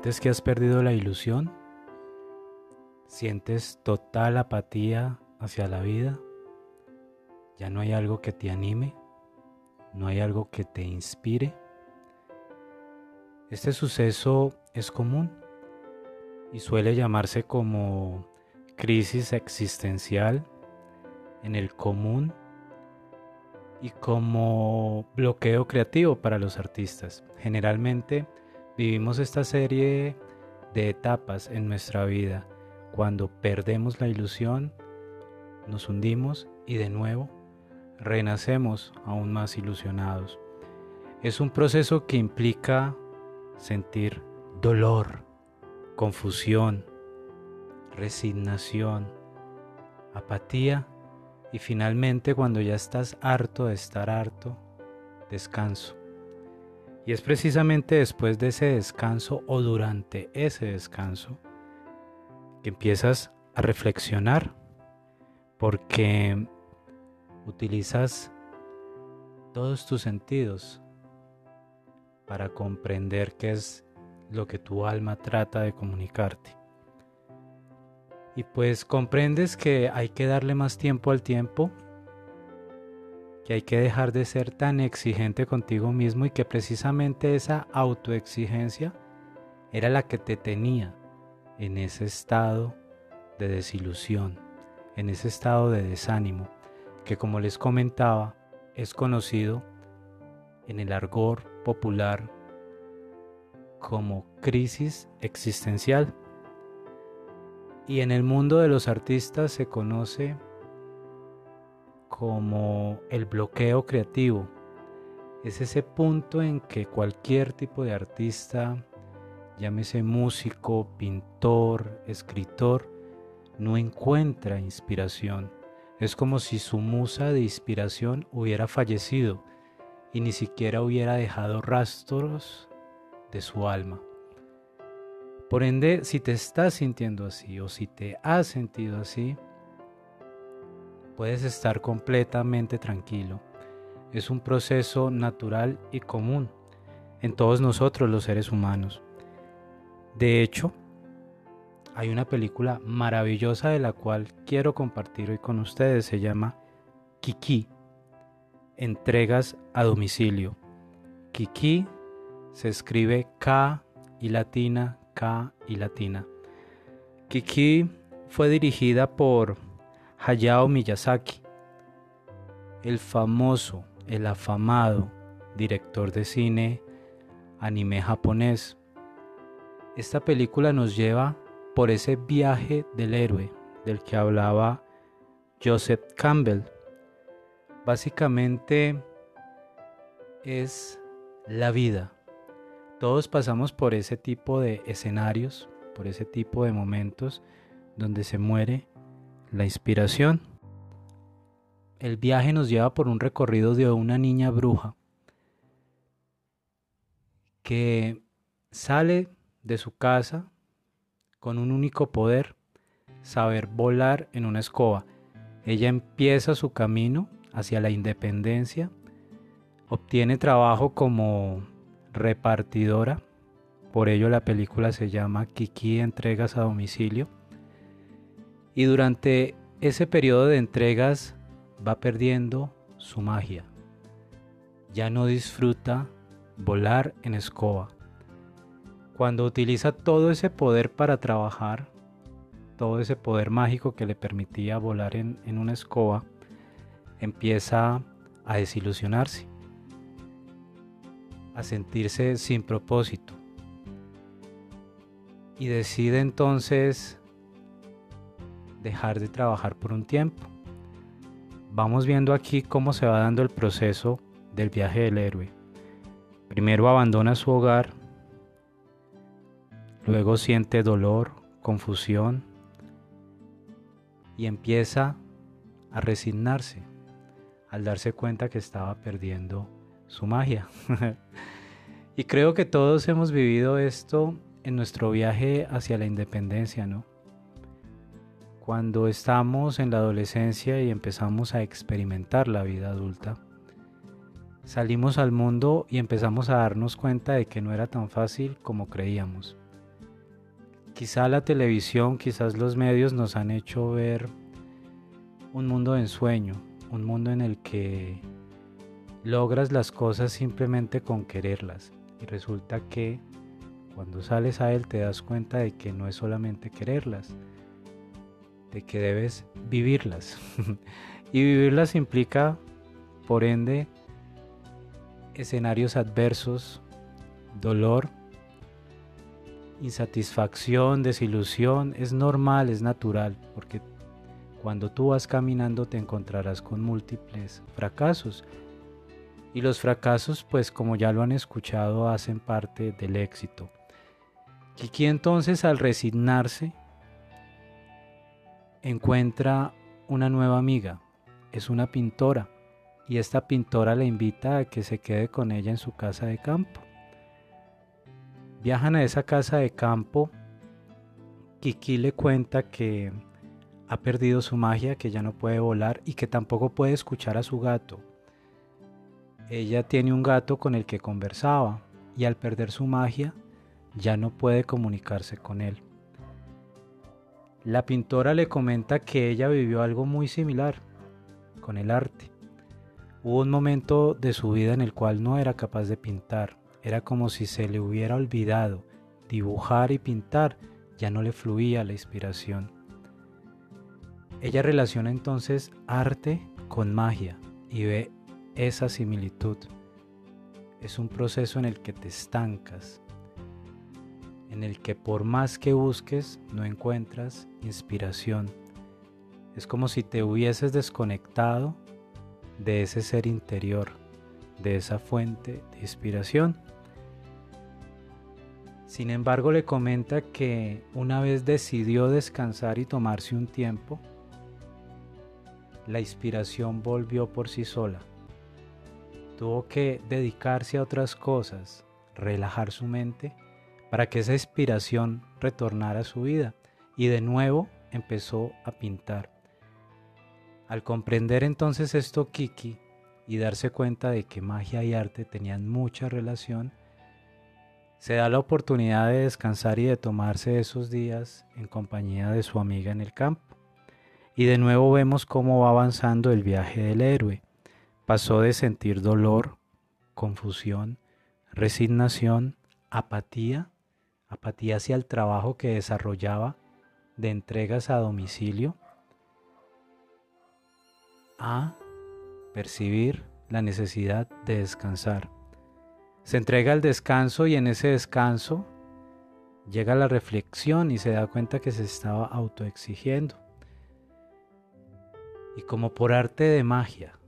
¿Sientes que has perdido la ilusión? ¿Sientes total apatía hacia la vida? ¿Ya no hay algo que te anime? ¿No hay algo que te inspire? Este suceso es común y suele llamarse como crisis existencial en el común y como bloqueo creativo para los artistas. Generalmente vivimos esta serie de etapas en nuestra vida. Cuando perdemos la ilusión, nos hundimos y de nuevo renacemos aún más ilusionados. Es un proceso que implica sentir dolor, confusión, resignación, apatía y finalmente cuando ya estás harto de estar harto, descanso. Y es precisamente después de ese descanso o durante ese descanso que empiezas a reflexionar porque utilizas todos tus sentidos para comprender qué es lo que tu alma trata de comunicarte. Y pues comprendes que hay que darle más tiempo al tiempo, que hay que dejar de ser tan exigente contigo mismo y que precisamente esa autoexigencia era la que te tenía en ese estado de desilusión, en ese estado de desánimo, que como les comentaba es conocido en el argor popular como crisis existencial. Y en el mundo de los artistas se conoce como el bloqueo creativo. Es ese punto en que cualquier tipo de artista, llámese músico, pintor, escritor, no encuentra inspiración. Es como si su musa de inspiración hubiera fallecido y ni siquiera hubiera dejado rastros de su alma. Por ende, si te estás sintiendo así o si te has sentido así, puedes estar completamente tranquilo. Es un proceso natural y común en todos nosotros los seres humanos. De hecho, hay una película maravillosa de la cual quiero compartir hoy con ustedes. Se llama Kiki, entregas a domicilio. Kiki se escribe K y latina, K y latina. Kiki fue dirigida por Hayao Miyazaki, el famoso, el afamado director de cine anime japonés. Esta película nos lleva por ese viaje del héroe del que hablaba Joseph Campbell. Básicamente es la vida todos pasamos por ese tipo de escenarios, por ese tipo de momentos donde se muere la inspiración. El viaje nos lleva por un recorrido de una niña bruja que sale de su casa con un único poder, saber volar en una escoba. Ella empieza su camino hacia la independencia, obtiene trabajo como repartidora. Por ello la película se llama Kiki Entregas a Domicilio. Y durante ese periodo de entregas va perdiendo su magia. Ya no disfruta volar en escoba. Cuando utiliza todo ese poder para trabajar, todo ese poder mágico que le permitía volar en, en una escoba, empieza a desilusionarse a sentirse sin propósito. Y decide entonces dejar de trabajar por un tiempo. Vamos viendo aquí cómo se va dando el proceso del viaje del héroe. Primero abandona su hogar, luego siente dolor, confusión y empieza a resignarse al darse cuenta que estaba perdiendo su magia. y creo que todos hemos vivido esto en nuestro viaje hacia la independencia, ¿no? Cuando estamos en la adolescencia y empezamos a experimentar la vida adulta, salimos al mundo y empezamos a darnos cuenta de que no era tan fácil como creíamos. Quizá la televisión, quizás los medios nos han hecho ver un mundo de ensueño, un mundo en el que logras las cosas simplemente con quererlas. Y resulta que cuando sales a él te das cuenta de que no es solamente quererlas, de que debes vivirlas. y vivirlas implica, por ende, escenarios adversos, dolor, insatisfacción, desilusión. Es normal, es natural, porque cuando tú vas caminando te encontrarás con múltiples fracasos. Y los fracasos, pues como ya lo han escuchado, hacen parte del éxito. Kiki entonces al resignarse encuentra una nueva amiga, es una pintora, y esta pintora le invita a que se quede con ella en su casa de campo. Viajan a esa casa de campo, Kiki le cuenta que ha perdido su magia, que ya no puede volar y que tampoco puede escuchar a su gato. Ella tiene un gato con el que conversaba y al perder su magia ya no puede comunicarse con él. La pintora le comenta que ella vivió algo muy similar con el arte. Hubo un momento de su vida en el cual no era capaz de pintar. Era como si se le hubiera olvidado dibujar y pintar. Ya no le fluía la inspiración. Ella relaciona entonces arte con magia y ve esa similitud. Es un proceso en el que te estancas, en el que por más que busques no encuentras inspiración. Es como si te hubieses desconectado de ese ser interior, de esa fuente de inspiración. Sin embargo, le comenta que una vez decidió descansar y tomarse un tiempo, la inspiración volvió por sí sola. Tuvo que dedicarse a otras cosas, relajar su mente para que esa inspiración retornara a su vida y de nuevo empezó a pintar. Al comprender entonces esto Kiki y darse cuenta de que magia y arte tenían mucha relación, se da la oportunidad de descansar y de tomarse esos días en compañía de su amiga en el campo. Y de nuevo vemos cómo va avanzando el viaje del héroe. Pasó de sentir dolor, confusión, resignación, apatía, apatía hacia el trabajo que desarrollaba de entregas a domicilio, a percibir la necesidad de descansar. Se entrega al descanso y en ese descanso llega la reflexión y se da cuenta que se estaba autoexigiendo. Y como por arte de magia,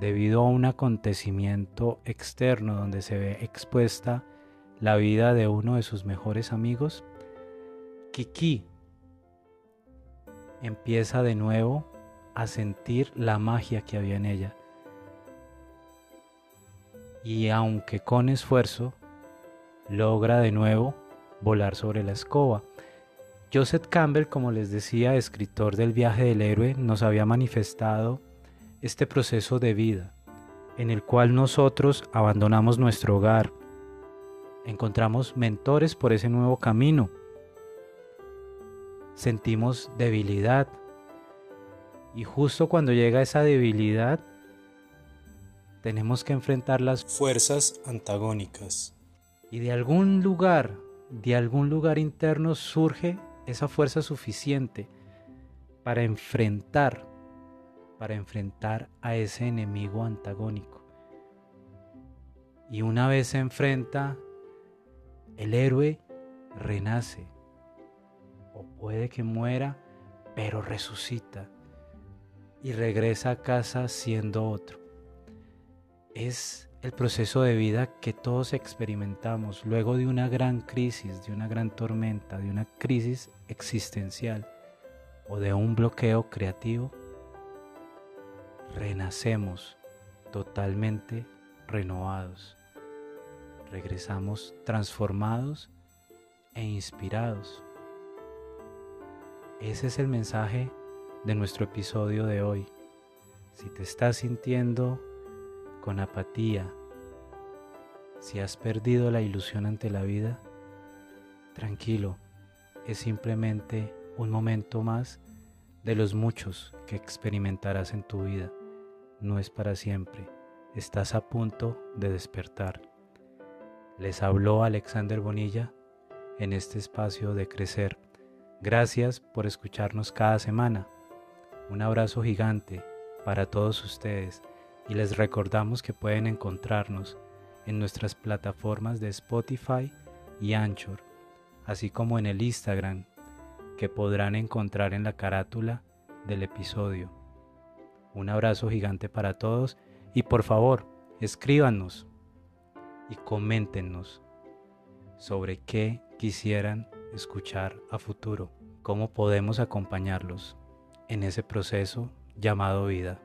debido a un acontecimiento externo donde se ve expuesta la vida de uno de sus mejores amigos, Kiki empieza de nuevo a sentir la magia que había en ella. Y aunque con esfuerzo, logra de nuevo volar sobre la escoba. Joseph Campbell, como les decía, escritor del viaje del héroe, nos había manifestado este proceso de vida en el cual nosotros abandonamos nuestro hogar, encontramos mentores por ese nuevo camino, sentimos debilidad. Y justo cuando llega esa debilidad tenemos que enfrentar las fuerzas antagónicas. Y de algún lugar, de algún lugar interno surge esa fuerza suficiente para enfrentar, para enfrentar a ese enemigo antagónico. Y una vez se enfrenta, el héroe renace, o puede que muera, pero resucita y regresa a casa siendo otro. Es el proceso de vida que todos experimentamos luego de una gran crisis, de una gran tormenta, de una crisis existencial o de un bloqueo creativo, renacemos totalmente renovados. Regresamos transformados e inspirados. Ese es el mensaje de nuestro episodio de hoy. Si te estás sintiendo con apatía, si has perdido la ilusión ante la vida, tranquilo, es simplemente un momento más de los muchos que experimentarás en tu vida. No es para siempre. Estás a punto de despertar. Les habló Alexander Bonilla en este espacio de crecer. Gracias por escucharnos cada semana. Un abrazo gigante para todos ustedes y les recordamos que pueden encontrarnos en nuestras plataformas de Spotify y Anchor, así como en el Instagram que podrán encontrar en la carátula del episodio. Un abrazo gigante para todos y por favor, escríbanos y coméntenos sobre qué quisieran escuchar a futuro, cómo podemos acompañarlos en ese proceso llamado vida.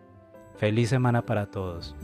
Feliz semana para todos.